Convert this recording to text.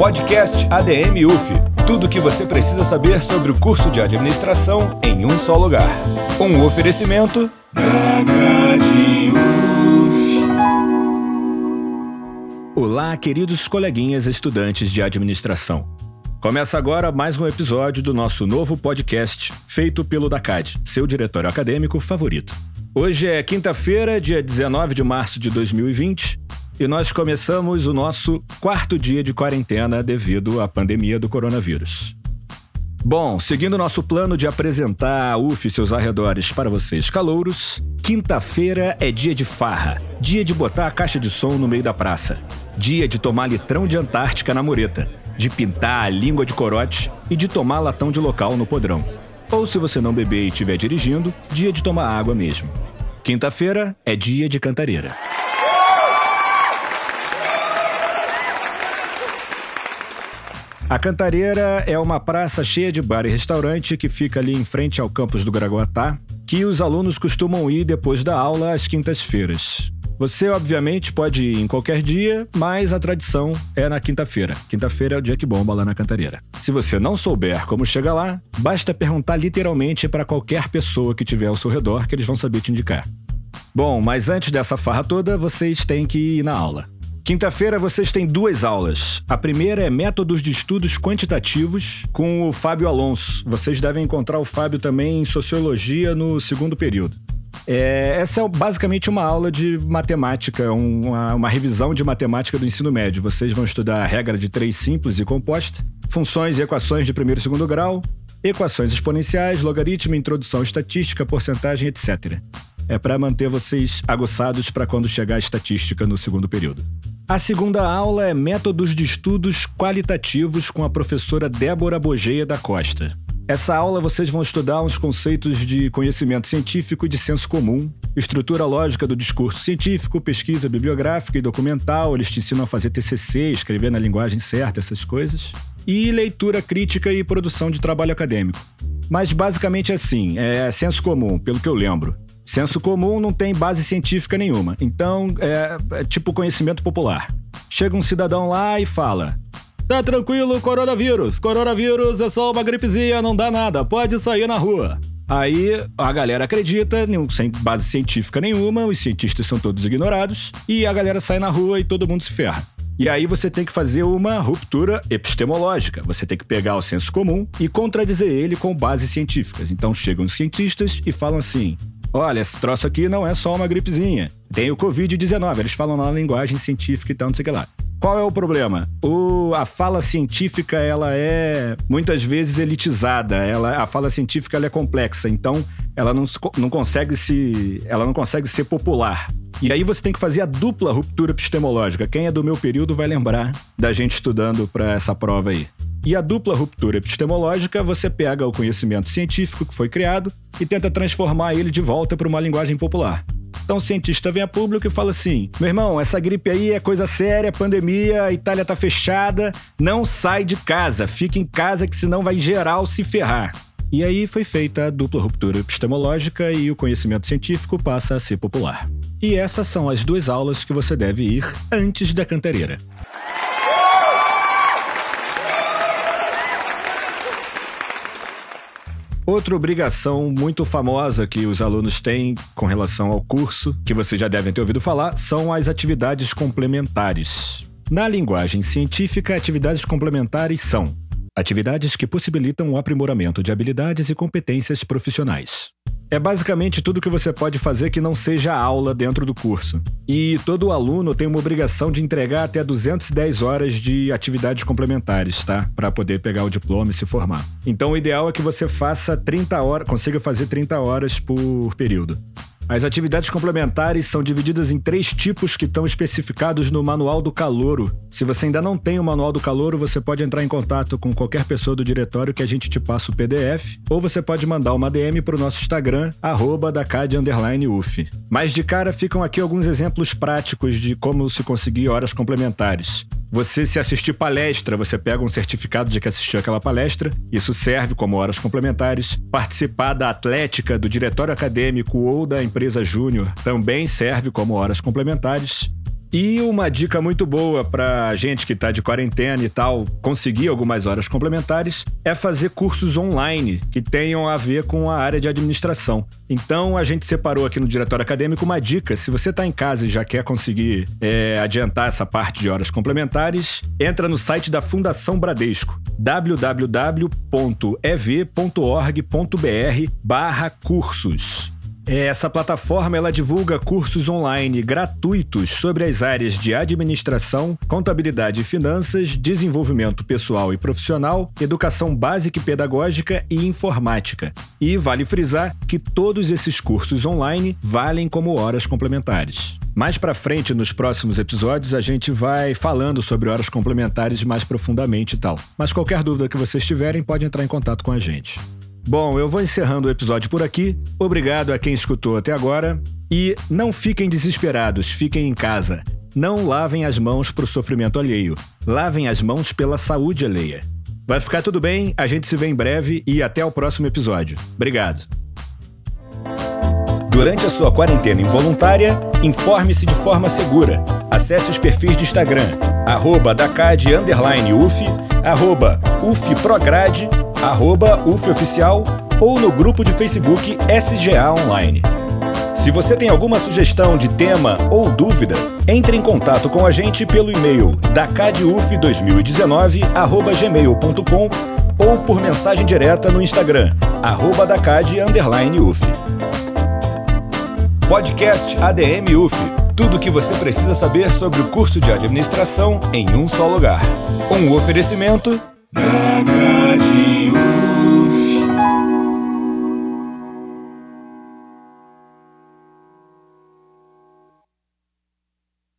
Podcast ADM UF. Tudo o que você precisa saber sobre o curso de administração em um só lugar. Um oferecimento. Olá, queridos coleguinhas estudantes de administração. Começa agora mais um episódio do nosso novo podcast, feito pelo DACAD, seu diretório acadêmico favorito. Hoje é quinta-feira, dia 19 de março de 2020, e nós começamos o nosso quarto dia de quarentena devido à pandemia do coronavírus. Bom, seguindo nosso plano de apresentar a UF e seus arredores para vocês calouros, quinta-feira é dia de farra, dia de botar a caixa de som no meio da praça, dia de tomar litrão de Antártica na mureta, de pintar a língua de corote e de tomar latão de local no podrão. Ou se você não beber e estiver dirigindo, dia de tomar água mesmo. Quinta-feira é dia de cantareira. A Cantareira é uma praça cheia de bar e restaurante que fica ali em frente ao campus do Gragoatá, que os alunos costumam ir depois da aula às quintas-feiras. Você, obviamente, pode ir em qualquer dia, mas a tradição é na quinta-feira. Quinta-feira é o dia que bomba lá na Cantareira. Se você não souber como chegar lá, basta perguntar literalmente para qualquer pessoa que tiver ao seu redor que eles vão saber te indicar. Bom, mas antes dessa farra toda, vocês têm que ir na aula. Quinta-feira vocês têm duas aulas. A primeira é Métodos de Estudos Quantitativos com o Fábio Alonso. Vocês devem encontrar o Fábio também em Sociologia no segundo período. É, essa é basicamente uma aula de matemática, uma, uma, revisão de matemática do ensino médio. Vocês vão estudar a regra de três simples e composta, funções e equações de primeiro e segundo grau, equações exponenciais, logaritmo, introdução estatística, porcentagem, etc. É para manter vocês aguçados para quando chegar a estatística no segundo período. A segunda aula é Métodos de Estudos Qualitativos com a professora Débora Bogeia da Costa. Essa aula vocês vão estudar uns conceitos de conhecimento científico e de senso comum, estrutura lógica do discurso científico, pesquisa bibliográfica e documental, eles te ensinam a fazer TCC, escrever na linguagem certa, essas coisas, e leitura crítica e produção de trabalho acadêmico. Mas basicamente assim, é senso comum, pelo que eu lembro. Senso comum não tem base científica nenhuma. Então, é, é tipo conhecimento popular. Chega um cidadão lá e fala: Tá tranquilo, coronavírus. Coronavírus é só uma gripezinha, não dá nada. Pode sair na rua. Aí a galera acredita, sem base científica nenhuma, os cientistas são todos ignorados, e a galera sai na rua e todo mundo se ferra. E aí você tem que fazer uma ruptura epistemológica. Você tem que pegar o senso comum e contradizer ele com bases científicas. Então chegam os cientistas e falam assim: Olha, esse troço aqui não é só uma gripezinha. Tem o Covid-19. Eles falam na linguagem científica e tal, não sei o que lá. Qual é o problema? O, a fala científica ela é muitas vezes elitizada. Ela, a fala científica ela é complexa, então ela não, não consegue se, ela não consegue ser popular. E aí você tem que fazer a dupla ruptura epistemológica. Quem é do meu período vai lembrar da gente estudando para essa prova aí. E a dupla ruptura epistemológica, você pega o conhecimento científico que foi criado e tenta transformar ele de volta para uma linguagem popular. Então o cientista vem a público e fala assim: meu irmão, essa gripe aí é coisa séria, pandemia, a Itália tá fechada, não sai de casa, fica em casa que senão vai geral se ferrar. E aí foi feita a dupla ruptura epistemológica e o conhecimento científico passa a ser popular. E essas são as duas aulas que você deve ir antes da cantareira. Outra obrigação muito famosa que os alunos têm com relação ao curso, que vocês já devem ter ouvido falar, são as atividades complementares. Na linguagem científica, atividades complementares são atividades que possibilitam o aprimoramento de habilidades e competências profissionais. É basicamente tudo que você pode fazer que não seja aula dentro do curso. E todo aluno tem uma obrigação de entregar até 210 horas de atividades complementares, tá? Para poder pegar o diploma e se formar. Então o ideal é que você faça 30 horas, consiga fazer 30 horas por período. As atividades complementares são divididas em três tipos que estão especificados no Manual do Calouro. Se você ainda não tem o Manual do Calouro, você pode entrar em contato com qualquer pessoa do diretório que a gente te passa o PDF, ou você pode mandar uma DM para o nosso Instagram, arroba Mas de cara ficam aqui alguns exemplos práticos de como se conseguir horas complementares. Você, se assistir palestra, você pega um certificado de que assistiu aquela palestra, isso serve como horas complementares. Participar da atlética, do diretório acadêmico ou da empresa júnior também serve como horas complementares. E uma dica muito boa para gente que está de quarentena e tal, conseguir algumas horas complementares, é fazer cursos online que tenham a ver com a área de administração. Então a gente separou aqui no Diretório Acadêmico uma dica. Se você está em casa e já quer conseguir é, adiantar essa parte de horas complementares, entra no site da Fundação Bradesco, www.ev.org.br cursos. Essa plataforma ela divulga cursos online gratuitos sobre as áreas de administração, contabilidade e finanças, desenvolvimento pessoal e profissional, educação básica e pedagógica e informática. E vale frisar que todos esses cursos online valem como horas complementares. Mais para frente, nos próximos episódios, a gente vai falando sobre horas complementares mais profundamente e tal. Mas qualquer dúvida que vocês tiverem, pode entrar em contato com a gente. Bom, eu vou encerrando o episódio por aqui. Obrigado a quem escutou até agora. E não fiquem desesperados, fiquem em casa. Não lavem as mãos para o sofrimento alheio. Lavem as mãos pela saúde alheia. Vai ficar tudo bem, a gente se vê em breve e até o próximo episódio. Obrigado. Durante a sua quarentena involuntária, informe-se de forma segura. Acesse os perfis de Instagram, arroba Dacad, UF, arroba UFPrograde arroba UFOficial ou no grupo de Facebook SGA Online. Se você tem alguma sugestão de tema ou dúvida, entre em contato com a gente pelo e-mail dacaduf2019@gmail.com ou por mensagem direta no Instagram @dacad_uf. Podcast ADM UF. Tudo o que você precisa saber sobre o curso de administração em um só lugar. Um oferecimento Rádio